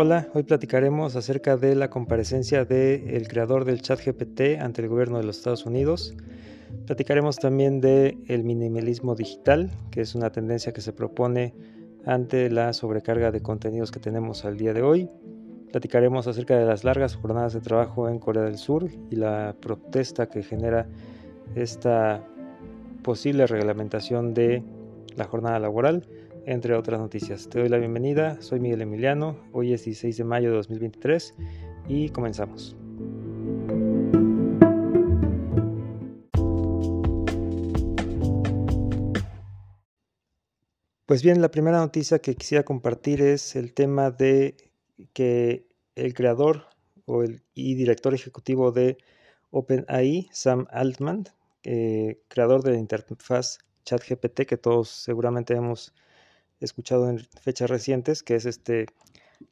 Hola, hoy platicaremos acerca de la comparecencia del creador del chat GPT ante el gobierno de los Estados Unidos. Platicaremos también del el minimalismo digital, que es una tendencia que se propone ante la sobrecarga de contenidos que tenemos al día de hoy. Platicaremos acerca de las largas jornadas de trabajo en Corea del Sur y la protesta que genera esta posible reglamentación de la jornada laboral entre otras noticias. Te doy la bienvenida, soy Miguel Emiliano, hoy es 16 de mayo de 2023 y comenzamos. Pues bien, la primera noticia que quisiera compartir es el tema de que el creador y director ejecutivo de OpenAI, Sam Altman, eh, creador de la interfaz ChatGPT que todos seguramente hemos escuchado en fechas recientes, que es este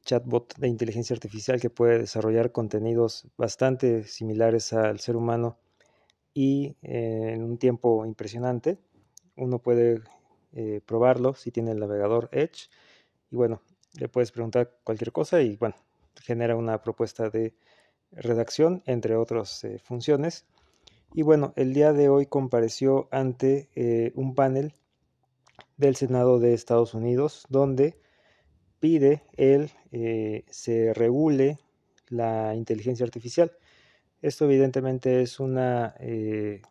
chatbot de inteligencia artificial que puede desarrollar contenidos bastante similares al ser humano y eh, en un tiempo impresionante. Uno puede eh, probarlo si tiene el navegador Edge y bueno, le puedes preguntar cualquier cosa y bueno, genera una propuesta de redacción entre otras eh, funciones. Y bueno, el día de hoy compareció ante un panel del Senado de Estados Unidos, donde pide el eh, se regule la inteligencia artificial. Esto evidentemente es una eh,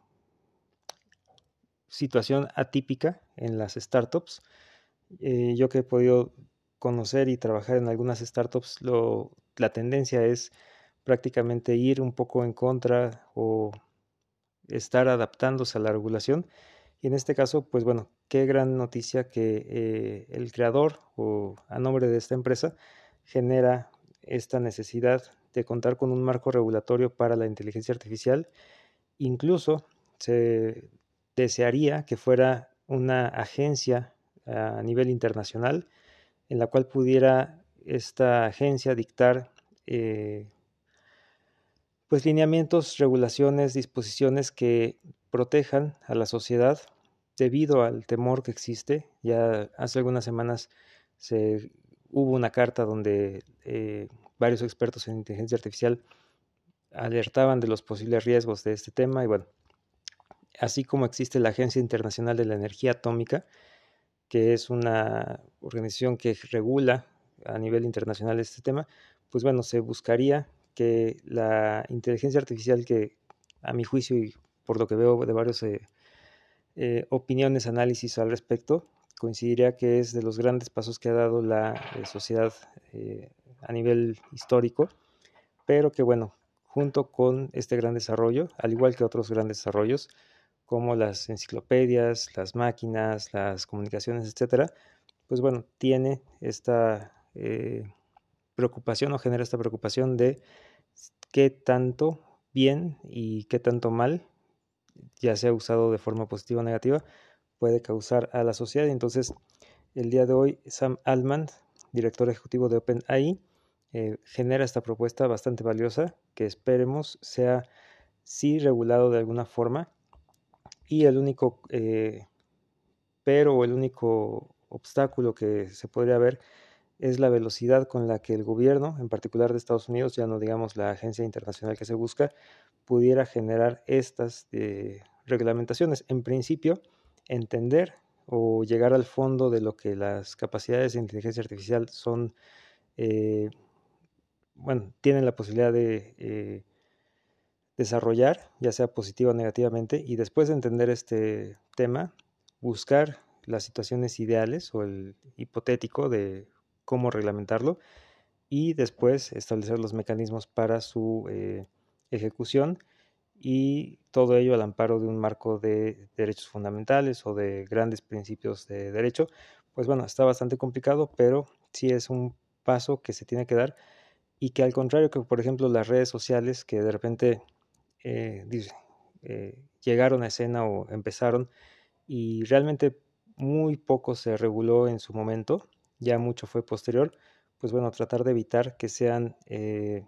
situación atípica en las startups. Eh, yo que he podido conocer y trabajar en algunas startups, la tendencia es prácticamente ir un poco en contra o estar adaptándose a la regulación y en este caso, pues bueno, qué gran noticia que eh, el creador o a nombre de esta empresa genera esta necesidad de contar con un marco regulatorio para la inteligencia artificial. Incluso se desearía que fuera una agencia a nivel internacional en la cual pudiera esta agencia dictar eh, pues lineamientos, regulaciones, disposiciones que protejan a la sociedad debido al temor que existe. Ya hace algunas semanas se, hubo una carta donde eh, varios expertos en inteligencia artificial alertaban de los posibles riesgos de este tema y bueno, así como existe la Agencia Internacional de la Energía Atómica, que es una organización que regula a nivel internacional este tema, pues bueno, se buscaría que la inteligencia artificial que a mi juicio y por lo que veo de varios eh, eh, opiniones, análisis al respecto, coincidiría que es de los grandes pasos que ha dado la eh, sociedad eh, a nivel histórico, pero que bueno, junto con este gran desarrollo, al igual que otros grandes desarrollos, como las enciclopedias, las máquinas, las comunicaciones, etcétera, pues bueno, tiene esta preocupación o genera esta preocupación de qué tanto bien y qué tanto mal ya sea usado de forma positiva o negativa, puede causar a la sociedad. Entonces, el día de hoy, Sam Altman, director ejecutivo de OpenAI, eh, genera esta propuesta bastante valiosa que esperemos sea sí regulado de alguna forma y el único eh, pero el único obstáculo que se podría ver es la velocidad con la que el gobierno, en particular de Estados Unidos, ya no digamos la agencia internacional que se busca, pudiera generar estas eh, reglamentaciones. En principio, entender o llegar al fondo de lo que las capacidades de inteligencia artificial son, eh, bueno, tienen la posibilidad de eh, desarrollar, ya sea positiva o negativamente, y después de entender este tema, buscar las situaciones ideales o el hipotético de cómo reglamentarlo y después establecer los mecanismos para su ejecución y todo ello al amparo de un marco de derechos fundamentales o de grandes principios de derecho, pues bueno, está bastante complicado, pero sí es un paso que se tiene que dar y que al contrario que por ejemplo las redes sociales que de repente eh, eh, llegaron a escena o empezaron y realmente muy poco se reguló en su momento, ya mucho fue posterior, pues bueno, tratar de evitar que sean eh,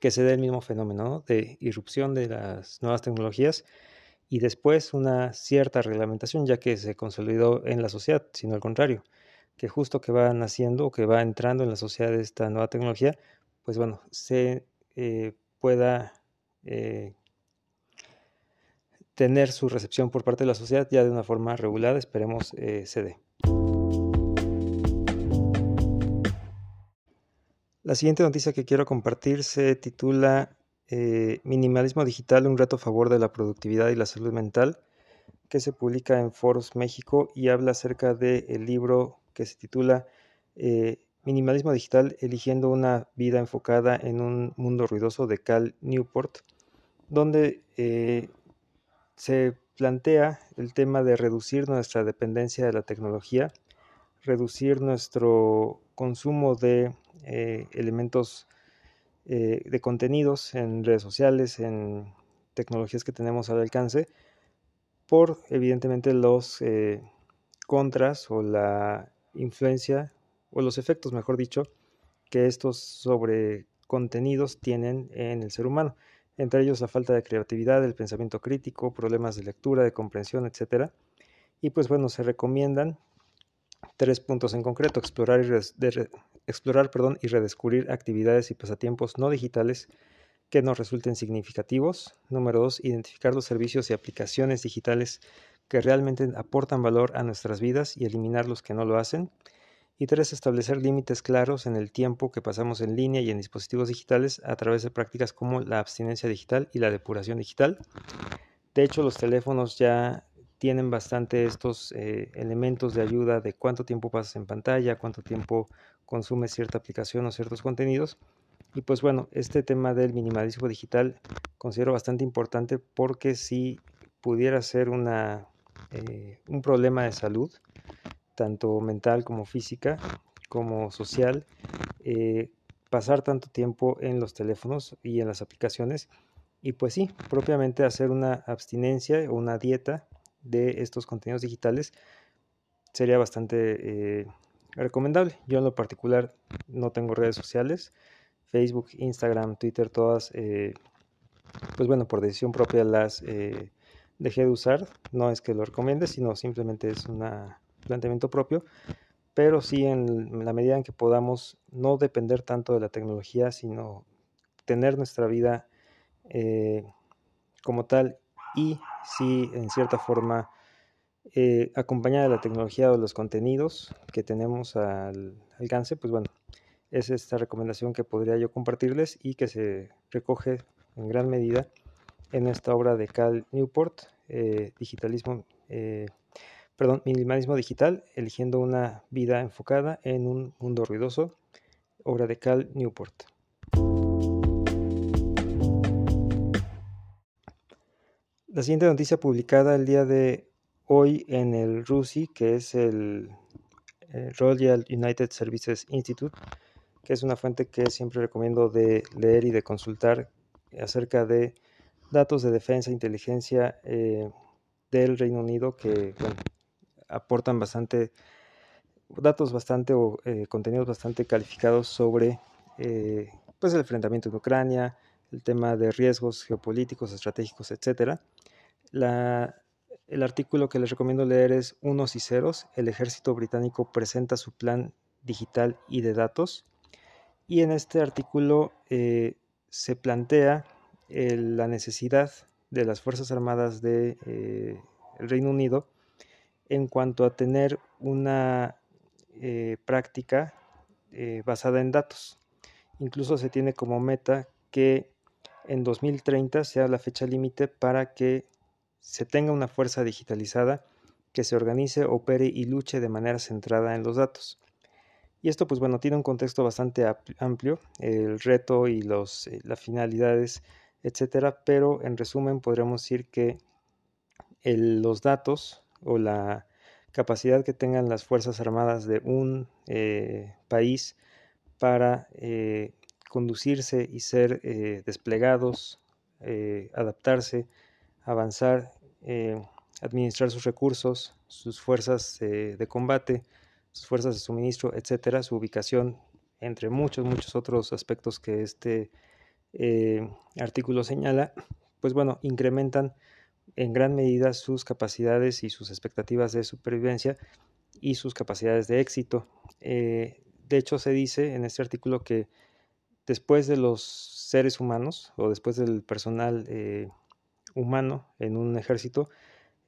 que se dé el mismo fenómeno de irrupción de las nuevas tecnologías y después una cierta reglamentación ya que se consolidó en la sociedad, sino al contrario, que justo que va naciendo o que va entrando en la sociedad esta nueva tecnología, pues bueno, se eh, pueda eh, tener su recepción por parte de la sociedad ya de una forma regulada, esperemos eh, se dé. La siguiente noticia que quiero compartir se titula Minimalismo Digital, un reto a favor de la productividad y la salud mental, que se publica en Foros México y habla acerca del libro que se titula Minimalismo Digital, eligiendo una vida enfocada en un mundo ruidoso de Cal Newport, donde eh, se plantea el tema de reducir nuestra dependencia de la tecnología, reducir nuestro consumo de eh, elementos eh, de contenidos en redes sociales, en tecnologías que tenemos al alcance, por evidentemente los contras o la influencia o los efectos, mejor dicho, que estos sobre contenidos tienen en el ser humano, entre ellos la falta de creatividad, el pensamiento crítico, problemas de lectura, de comprensión, etc. Y pues bueno, se recomiendan tres puntos en concreto, explorar y, explorar, perdón, y redescubrir actividades y pasatiempos no digitales que nos resulten significativos. Número dos, identificar los servicios y aplicaciones digitales que realmente aportan valor a nuestras vidas y eliminar los que no lo hacen. Y tres, establecer límites claros en el tiempo que pasamos en línea y en dispositivos digitales a través de prácticas como la abstinencia digital y la depuración digital. De hecho, los teléfonos ya tienen bastante estos eh, elementos de ayuda de cuánto tiempo pasas en pantalla, cuánto tiempo consumes cierta aplicación o ciertos contenidos. Y pues bueno, este tema del minimalismo digital considero bastante importante porque si pudiera ser una, eh, un problema de salud, tanto mental como física, como social, eh, pasar tanto tiempo en los teléfonos y en las aplicaciones y pues sí, propiamente hacer una abstinencia o una dieta de estos contenidos digitales sería bastante eh, recomendable. Yo en lo particular no tengo redes sociales, Facebook, Instagram, Twitter, todas, eh, pues bueno, por decisión propia las dejé de usar. No es que lo recomiende, sino simplemente es una planteamiento propio, pero sí en la medida en que podamos no depender tanto de la tecnología, sino tener nuestra vida eh, como tal y sí en cierta forma eh, acompañada de la tecnología o los contenidos que tenemos al alcance, pues bueno, es esta recomendación que podría yo compartirles y que se recoge en gran medida en esta obra de Cal Newport, eh, Digitalismo perdón, minimalismo digital, eligiendo una vida enfocada en un mundo ruidoso, obra de Cal Newport. La siguiente noticia publicada el día de hoy en el RUSI, que es el eh, Royal United Services Institute, que es una fuente que siempre recomiendo de leer y de consultar acerca de datos de defensa e inteligencia eh, del Reino Unido, que aportan bastante datos bastante o eh, contenidos bastante calificados sobre eh, pues el enfrentamiento en Ucrania, el tema de riesgos geopolíticos, estratégicos, etcétera. El artículo que les recomiendo leer es Unos y Ceros. El ejército británico presenta su plan digital y de datos. Y en este artículo eh, se plantea la necesidad de las Fuerzas Armadas del de, Reino Unido en cuanto a tener una eh, práctica eh, basada en datos. Incluso se tiene como meta que en 2030 sea la fecha límite para que se tenga una fuerza digitalizada que se organice, opere y luche de manera centrada en los datos. Y esto, pues bueno, tiene un contexto bastante amplio, el reto y los, eh, las finalidades, etcétera, pero en resumen podríamos decir que los datos o la capacidad que tengan las Fuerzas Armadas de un eh, país para eh, conducirse y ser desplegados, adaptarse, avanzar, administrar sus recursos, sus fuerzas de combate, sus fuerzas de suministro, etcétera, su ubicación, entre muchos, muchos otros aspectos que este artículo señala, pues bueno, incrementan en gran medida sus capacidades y sus expectativas de supervivencia y sus capacidades de éxito. Eh, de hecho, se dice en este artículo que después de los seres humanos o después del personal eh, humano en un ejército,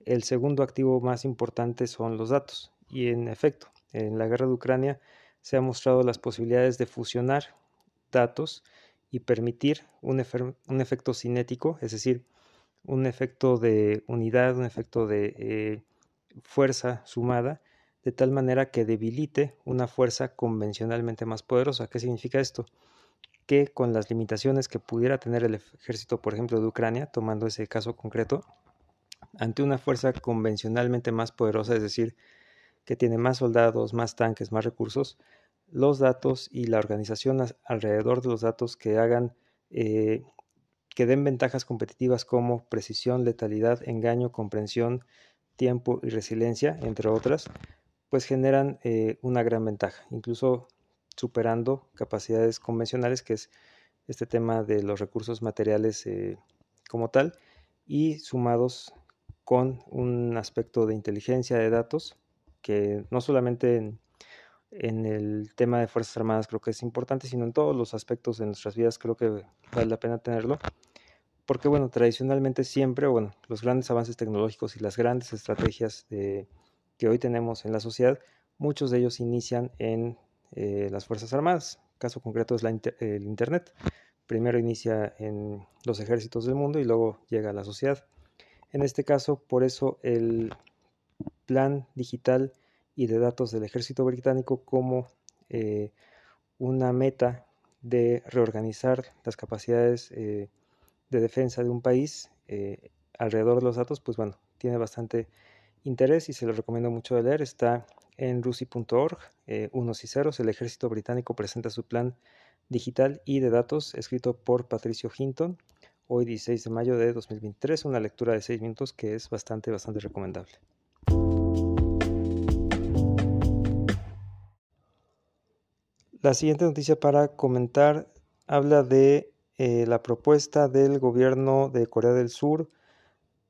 el segundo activo más importante son los datos. Y en efecto, en la guerra de Ucrania se han mostrado las posibilidades de fusionar datos y permitir un, efecto cinético, es decir, un efecto de unidad, un efecto de eh, fuerza sumada, de tal manera que debilite una fuerza convencionalmente más poderosa. ¿Qué significa esto? Que con las limitaciones que pudiera tener el ejército, por ejemplo, de Ucrania, tomando ese caso concreto, ante una fuerza convencionalmente más poderosa, es decir, que tiene más soldados, más tanques, más recursos, los datos y la organización alrededor de los datos que hagan eh, que den ventajas competitivas como precisión, letalidad, engaño, comprensión, tiempo y resiliencia, entre otras, pues generan eh, una gran ventaja, incluso superando capacidades convencionales, que es este tema de los recursos materiales eh, como tal, y sumados con un aspecto de inteligencia de datos, que no solamente en, el tema de Fuerzas Armadas creo que es importante, sino en todos los aspectos de nuestras vidas creo que vale la pena tenerlo, porque bueno, tradicionalmente siempre, bueno, los grandes avances tecnológicos y las grandes estrategias de que hoy tenemos en la sociedad, muchos de ellos inician en eh, las Fuerzas Armadas. Caso concreto es el Internet. Primero inicia en los ejércitos del mundo y luego llega a la sociedad. En este caso, por eso el plan digital y de datos del ejército británico como eh, una meta de reorganizar las capacidades eh, de defensa de un país alrededor de los datos, pues bueno, tiene bastante interés y se lo recomiendo mucho de leer. Está en rusi.org, eh, unos y ceros. El ejército británico presenta su plan digital y de datos, escrito por Patricio Hinton, hoy 16 de mayo de 2023. Una lectura de 6 minutos que es bastante, bastante recomendable. La siguiente noticia para comentar habla de eh, la propuesta del gobierno de Corea del Sur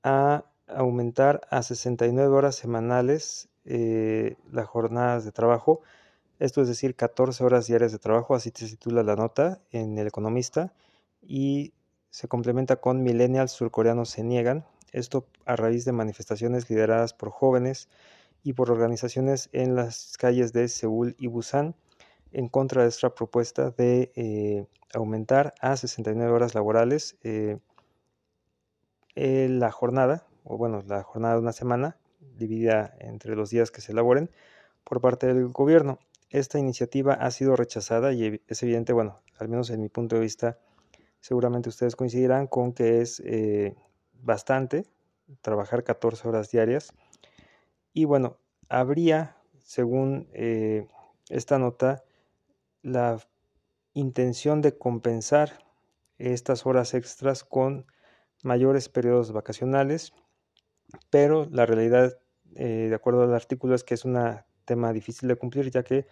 a aumentar a 69 horas semanales eh, las jornadas de trabajo. Esto es decir, 14 horas diarias de trabajo, así se titula la nota en El Economista. Y se complementa con millennials surcoreanos se niegan. Esto a raíz de manifestaciones lideradas por jóvenes y por organizaciones en las calles de Seúl y Busan en contra de esta propuesta de eh, aumentar a 69 horas laborales eh, la jornada o bueno, la jornada de una semana, dividida entre los días que se elaboren, por parte del gobierno. Esta iniciativa ha sido rechazada y es evidente, bueno, al menos en mi punto de vista, seguramente ustedes coincidirán con que es eh, bastante trabajar 14 horas diarias. Y bueno, habría, según eh, esta nota, la intención de compensar estas horas extras con mayores periodos vacacionales pero la realidad, eh, de acuerdo al artículo, es que es un tema difícil de cumplir, ya que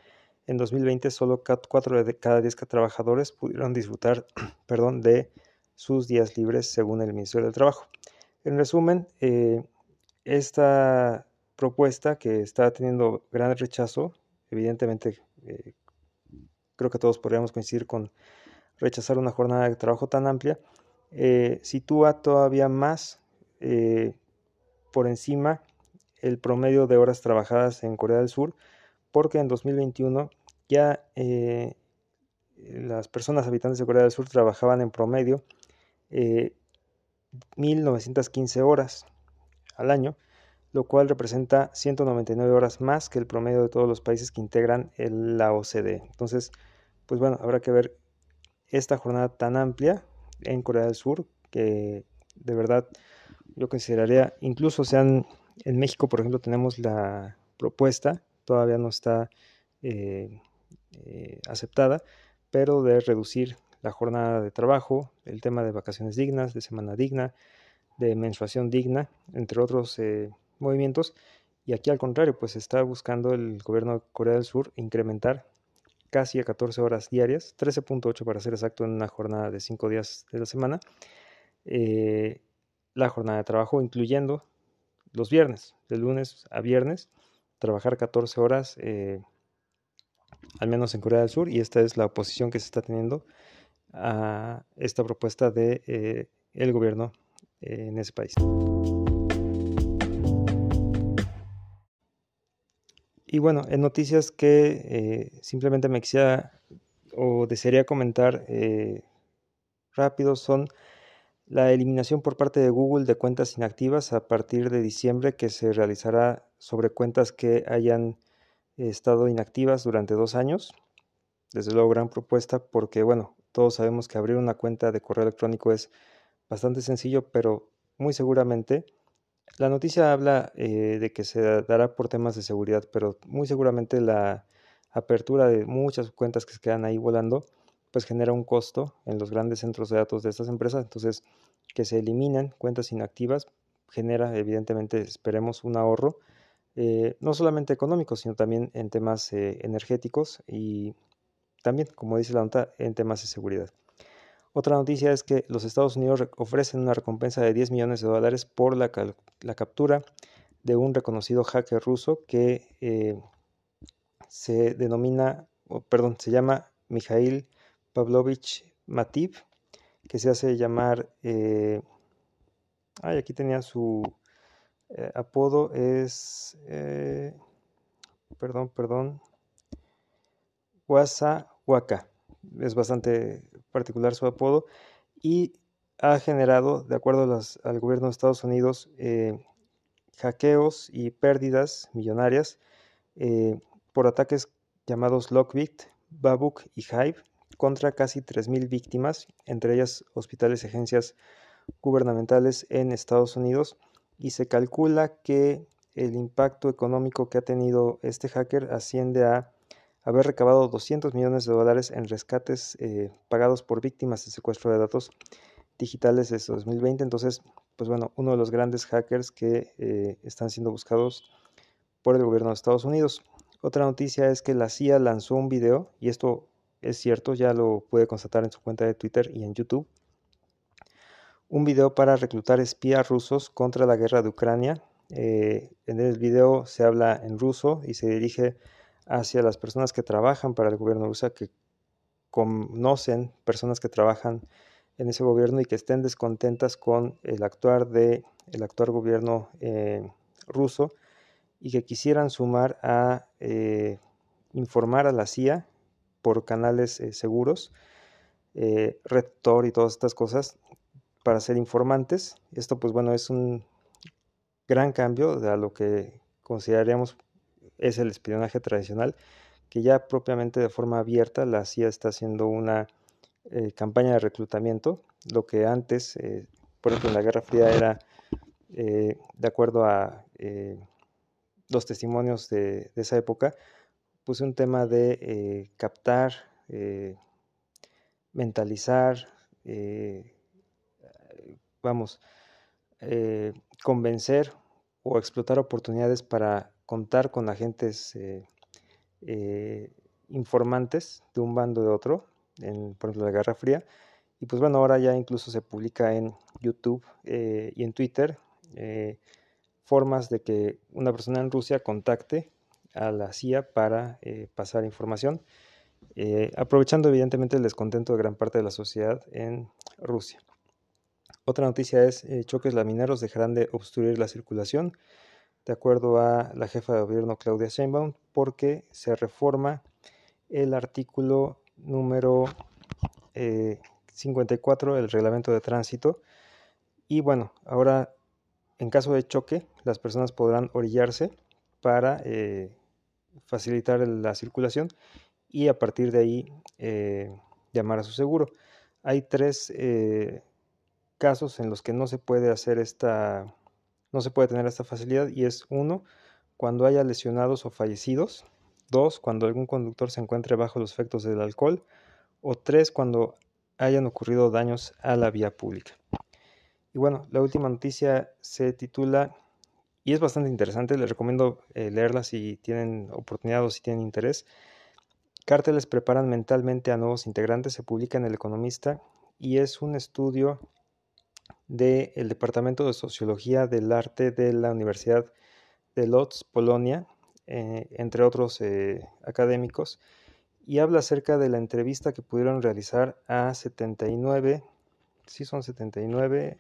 en 2020 solo 4 de cada 10 trabajadores pudieron disfrutar perdón, de sus días libres según el Ministerio del Trabajo. En resumen, eh, esta propuesta que está teniendo gran rechazo, evidentemente eh, creo que todos podríamos coincidir con rechazar una jornada de trabajo tan amplia, sitúa todavía más por encima el promedio de horas trabajadas en Corea del Sur, porque en 2021 ya eh, las personas habitantes de Corea del Sur trabajaban en promedio 1.915 eh, horas al año, lo cual representa 199 horas más que el promedio de todos los países que integran la OCDE. Entonces, pues bueno, habrá que ver esta jornada tan amplia en Corea del Sur, que de verdad yo consideraría, incluso sean en México, por ejemplo, tenemos la propuesta, todavía no está eh, eh, aceptada, pero de reducir la jornada de trabajo, el tema de vacaciones dignas, de semana digna, de menstruación digna, entre otros eh, movimientos. Y aquí al contrario, pues está buscando el gobierno de Corea del Sur incrementar casi a 14 horas diarias, 13.8 para ser exacto en una jornada de 5 días de la semana, la jornada de trabajo, incluyendo los viernes, de lunes a viernes, trabajar 14 horas, eh, al menos en Corea del Sur, y esta es la oposición que se está teniendo a esta propuesta de eh, el gobierno en ese país. Y bueno, en noticias que simplemente me quisiera o desearía comentar rápido son la eliminación por parte de Google de cuentas inactivas a partir de diciembre que se realizará sobre cuentas que hayan estado inactivas durante dos años. Desde luego gran propuesta porque bueno, todos sabemos que abrir una cuenta de correo electrónico es bastante sencillo, pero muy seguramente la noticia habla eh, de que se dará por temas de seguridad, pero muy seguramente la apertura de muchas cuentas que se quedan ahí volando pues genera un costo en los grandes centros de datos de estas empresas. Entonces, que se eliminen cuentas inactivas genera, evidentemente, esperemos un ahorro, eh, no solamente económico, sino también en temas eh, energéticos y también, como dice la nota, en temas de seguridad. Otra noticia es que los Estados Unidos ofrecen una recompensa de 10 millones de dólares por la, captura de un reconocido hacker ruso que eh, se denomina, perdón, se llama Mikhail Pavlovich Mativ, que se hace llamar, eh, ay, aquí tenía su eh, apodo, es, eh, perdón, perdón, Waka. Es bastante particular su apodo y ha generado, de acuerdo al gobierno de Estados Unidos, hackeos y pérdidas millonarias por ataques llamados Lockbit, Babuk y Hive, contra casi 3.000 víctimas, entre ellas hospitales y agencias gubernamentales en Estados Unidos, y se calcula que el impacto económico que ha tenido este hacker asciende a haber recabado 200 millones de dólares en rescates eh, pagados por víctimas de secuestro de datos digitales desde 2020. Entonces, pues bueno, uno de los grandes hackers que eh, están siendo buscados por el gobierno de Estados Unidos. Otra noticia es que la CIA lanzó un video, y esto es cierto, ya lo puede constatar en su cuenta de Twitter y en YouTube. Un video para reclutar espías rusos contra la guerra de Ucrania. Eh, en el video se habla en ruso y se dirige hacia las personas que trabajan para el gobierno ruso, que conocen personas que trabajan en ese gobierno y que estén descontentas con el actuar de actual gobierno eh, ruso y que quisieran sumar a eh, informar a la CIA por canales eh, seguros, eh, Tor y todas estas cosas para ser informantes. Esto pues bueno es un gran cambio de a lo que consideraríamos es el espionaje tradicional, que ya propiamente de forma abierta la CIA está haciendo una eh, campaña de reclutamiento, lo que antes, eh, por ejemplo en la Guerra Fría era, de acuerdo a los testimonios de esa época, un tema de eh, captar, eh, mentalizar, eh, vamos, convencer o explotar oportunidades para contar con agentes informantes de un bando de otro, en, por ejemplo, la Guerra Fría. Y pues bueno, ahora ya incluso se publica en YouTube y en Twitter formas de que una persona en Rusia contacte a la CIA para eh, pasar información, eh, aprovechando evidentemente el descontento de gran parte de la sociedad en Rusia. Otra noticia es eh, choques lamineros dejarán de obstruir la circulación, de acuerdo a la jefa de gobierno Claudia Sheinbaum, porque se reforma el artículo número 54 del reglamento de tránsito. Y bueno, ahora en caso de choque, las personas podrán orillarse para facilitar la circulación y a partir de ahí eh, llamar a su seguro. Hay tres eh, casos en los que no se puede hacer esta, no se puede tener esta facilidad y es uno, cuando haya lesionados o fallecidos, dos, cuando algún conductor se encuentre bajo los efectos del alcohol o tres, cuando hayan ocurrido daños a la vía pública. Y bueno, la última noticia se titula y es bastante interesante, les recomiendo eh, leerla si tienen oportunidad o si tienen interés. Cárteles preparan mentalmente a nuevos integrantes, se publica en El Economista y es un estudio del Departamento de Sociología del Arte de la Universidad de Lodz, Polonia, entre otros académicos, y habla acerca de la entrevista que pudieron realizar a 79, sí son 79,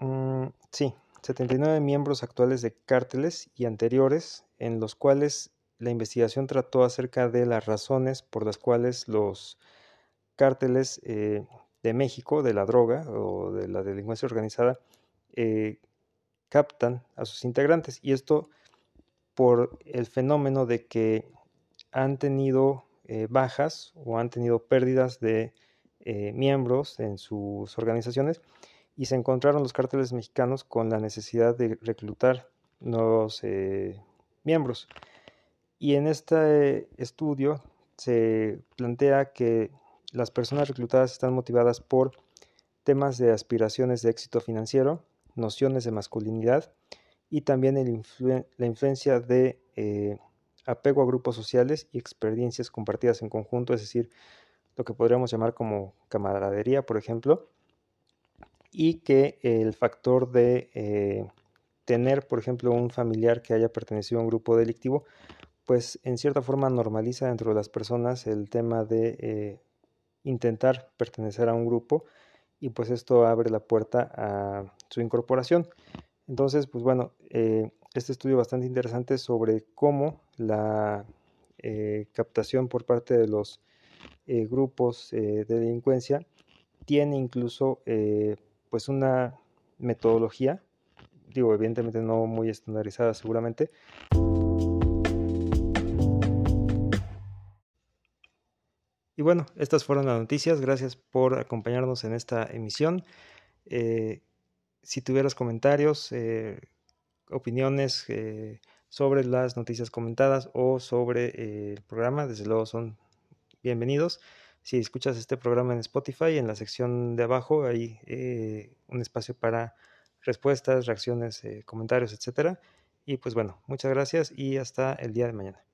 mm, sí, 79 miembros actuales de cárteles y anteriores, en los cuales la investigación trató acerca de las razones por las cuales los cárteles eh, de México, de la droga o de la delincuencia organizada, eh, captan a sus integrantes. Y esto por el fenómeno de que han tenido eh, bajas o han tenido pérdidas de miembros en sus organizaciones y se encontraron los cárteles mexicanos con la necesidad de reclutar nuevos eh, miembros. Y en este estudio se plantea que las personas reclutadas están motivadas por temas de aspiraciones de éxito financiero, nociones de masculinidad y también la influencia de apego a grupos sociales y experiencias compartidas en conjunto, es decir, lo que podríamos llamar como camaradería, por ejemplo, y que el factor de eh, tener, por ejemplo, un familiar que haya pertenecido a un grupo delictivo, pues en cierta forma normaliza dentro de las personas el tema de eh, intentar pertenecer a un grupo y pues esto abre la puerta a su incorporación. Entonces, pues bueno, eh, este estudio bastante interesante sobre cómo la captación por parte de los grupos de delincuencia tiene incluso pues una metodología, digo, evidentemente no muy estandarizada seguramente, Y bueno, estas fueron las noticias. Gracias por acompañarnos en esta emisión si tuvieras comentarios, eh, opiniones eh, sobre las noticias comentadas o sobre eh, el programa, desde luego son bienvenidos. Si escuchas este programa en Spotify, en la sección de abajo hay un espacio para respuestas, reacciones, comentarios, etcétera. Y pues bueno, muchas gracias y hasta el día de mañana.